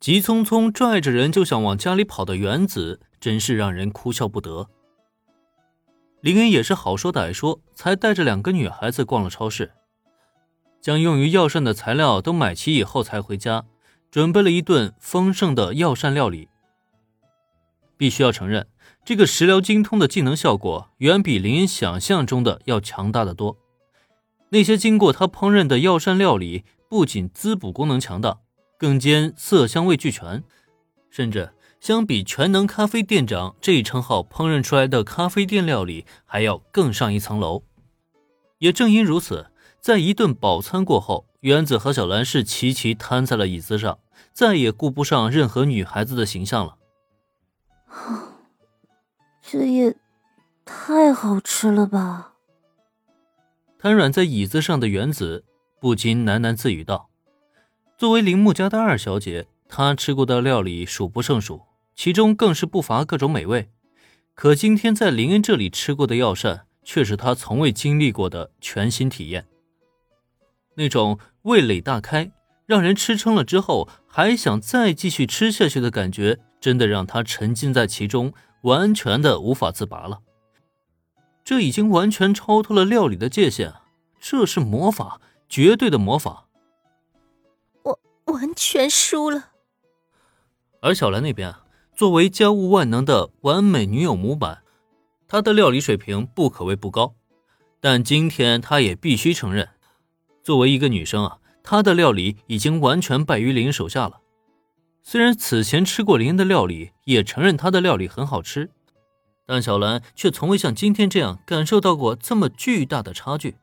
急匆匆拽着人就想往家里跑的原子，真是让人哭笑不得。林恩也是好说歹说，才带着两个女孩子逛了超市，将用于药膳的材料都买齐以后才回家，准备了一顿丰盛的药膳料理。必须要承认，这个食疗精通的技能效果远比林恩想象中的要强大的多。那些经过他烹饪的药膳料理，不仅滋补功能强大，更兼色香味俱全，甚至。相比全能咖啡店长这一称号，烹饪出来的咖啡店料理还要更上一层楼。也正因如此，在一顿饱餐过后，原子和小兰是齐齐瘫在了椅子上，再也顾不上任何女孩子的形象了。这也太好吃了吧！瘫软在椅子上的原子不禁喃喃自语道：“作为铃木家的二小姐，她吃过的料理数不胜数。”其中更是不乏各种美味，可今天在林恩这里吃过的药膳，却是她从未经历过的全新体验。那种味蕾大开，让人吃撑了之后还想再继续吃下去的感觉，真的让她沉浸在其中，完全的无法自拔了。这已经完全超脱了料理的界限，这是魔法，绝对的魔法。完全输了。而小兰那边。作为家务万能的完美女友模板，她的料理水平不可谓不高，但今天她也必须承认，作为一个女生啊，她的料理已经完全败于林恩手下了。虽然此前吃过林恩的料理，也承认她的料理很好吃，但小兰却从未像今天这样感受到过这么巨大的差距。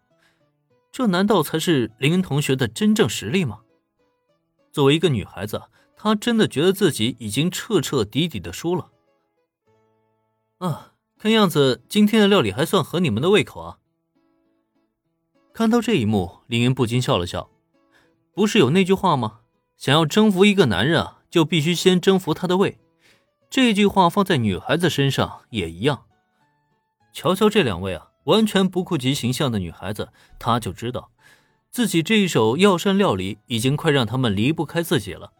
这难道才是林恩同学的真正实力吗？作为一个女孩子。她真的觉得自己已经彻彻底底的输了。啊，看样子今天的料理还算合你们的胃口啊！看到这一幕，林恩不禁笑了笑。不是有那句话吗？想要征服一个男人啊，就必须先征服他的胃。这句话放在女孩子身上也一样。瞧瞧这两位啊，完全不顾及形象的女孩子，她就知道自己这一手药膳料理已经快让他们离不开自己了。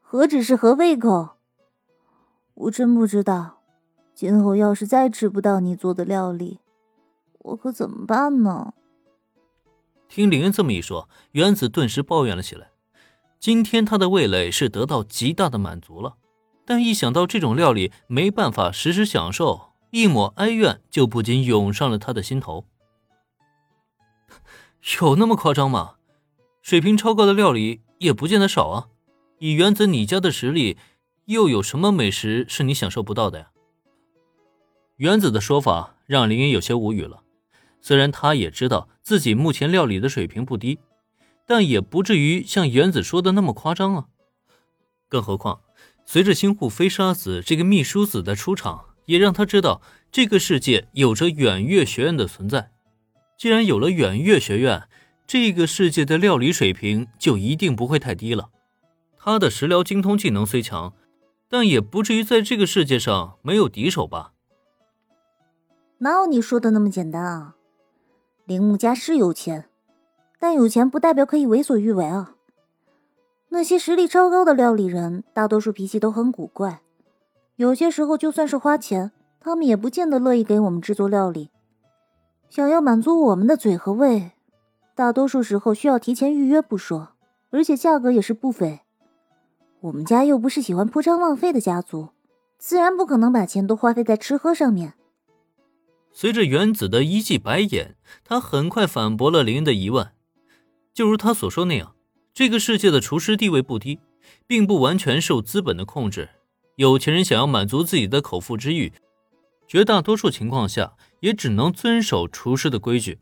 何止是合胃口，我真不知道，今后要是再吃不到你做的料理，我可怎么办呢？听林恩这么一说，原子顿时抱怨了起来。今天他的味蕾是得到极大的满足了，但一想到这种料理没办法时时享受，一抹哀怨就不禁涌上了他的心头。有那么夸张吗？水平超高的料理也不见得少啊。以原子你家的实力，又有什么美食是你享受不到的呀？原子的说法让林云有些无语了。虽然他也知道自己目前料理的水平不低，但也不至于像原子说的那么夸张啊。更何况，随着新户飞沙子这个秘书子的出场，也让他知道这个世界有着远月学院的存在。既然有了远月学院，这个世界的料理水平就一定不会太低了。他的食疗精通技能虽强，但也不至于在这个世界上没有敌手吧？哪有你说的那么简单啊？铃木家是有钱，但有钱不代表可以为所欲为啊。那些实力超高的料理人，大多数脾气都很古怪，有些时候就算是花钱，他们也不见得乐意给我们制作料理。想要满足我们的嘴和胃，大多数时候需要提前预约不说，而且价格也是不菲。我们家又不是喜欢铺张浪费的家族，自然不可能把钱都花费在吃喝上面。随着原子的一记白眼，他很快反驳了林的疑问。就如他所说那样，这个世界的厨师地位不低，并不完全受资本的控制。有钱人想要满足自己的口腹之欲，绝大多数情况下也只能遵守厨师的规矩。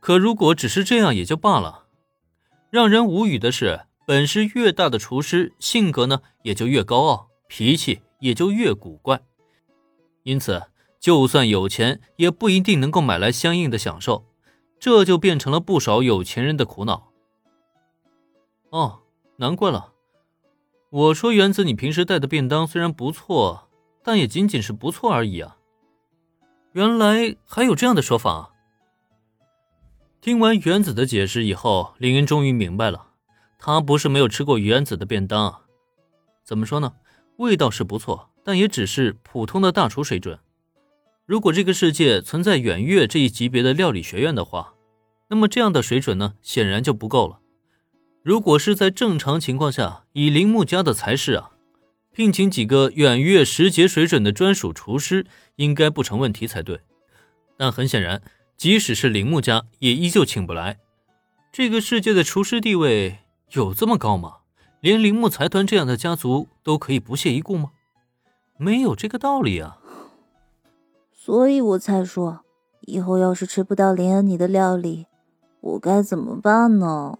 可如果只是这样也就罢了，让人无语的是。本事越大的厨师，性格呢也就越高傲，脾气也就越古怪。因此，就算有钱，也不一定能够买来相应的享受，这就变成了不少有钱人的苦恼。哦，难怪了。我说原子，你平时带的便当虽然不错，但也仅仅是不错而已啊。原来还有这样的说法。听完原子的解释以后，林恩终于明白了。他不是没有吃过原子的便当，怎么说呢？味道是不错，但也只是普通的大厨水准。如果这个世界存在远月这一级别的料理学院的话，那么这样的水准呢，显然就不够了。如果是在正常情况下，以铃木家的才是啊，聘请几个远月十节水准的专属厨师，应该不成问题才对。但很显然，即使是铃木家，也依旧请不来。这个世界的厨师地位有这么高吗？连铃木财团这样的家族都可以不屑一顾吗？没有这个道理啊！所以我才说，以后要是吃不到林恩你的料理，我该怎么办呢？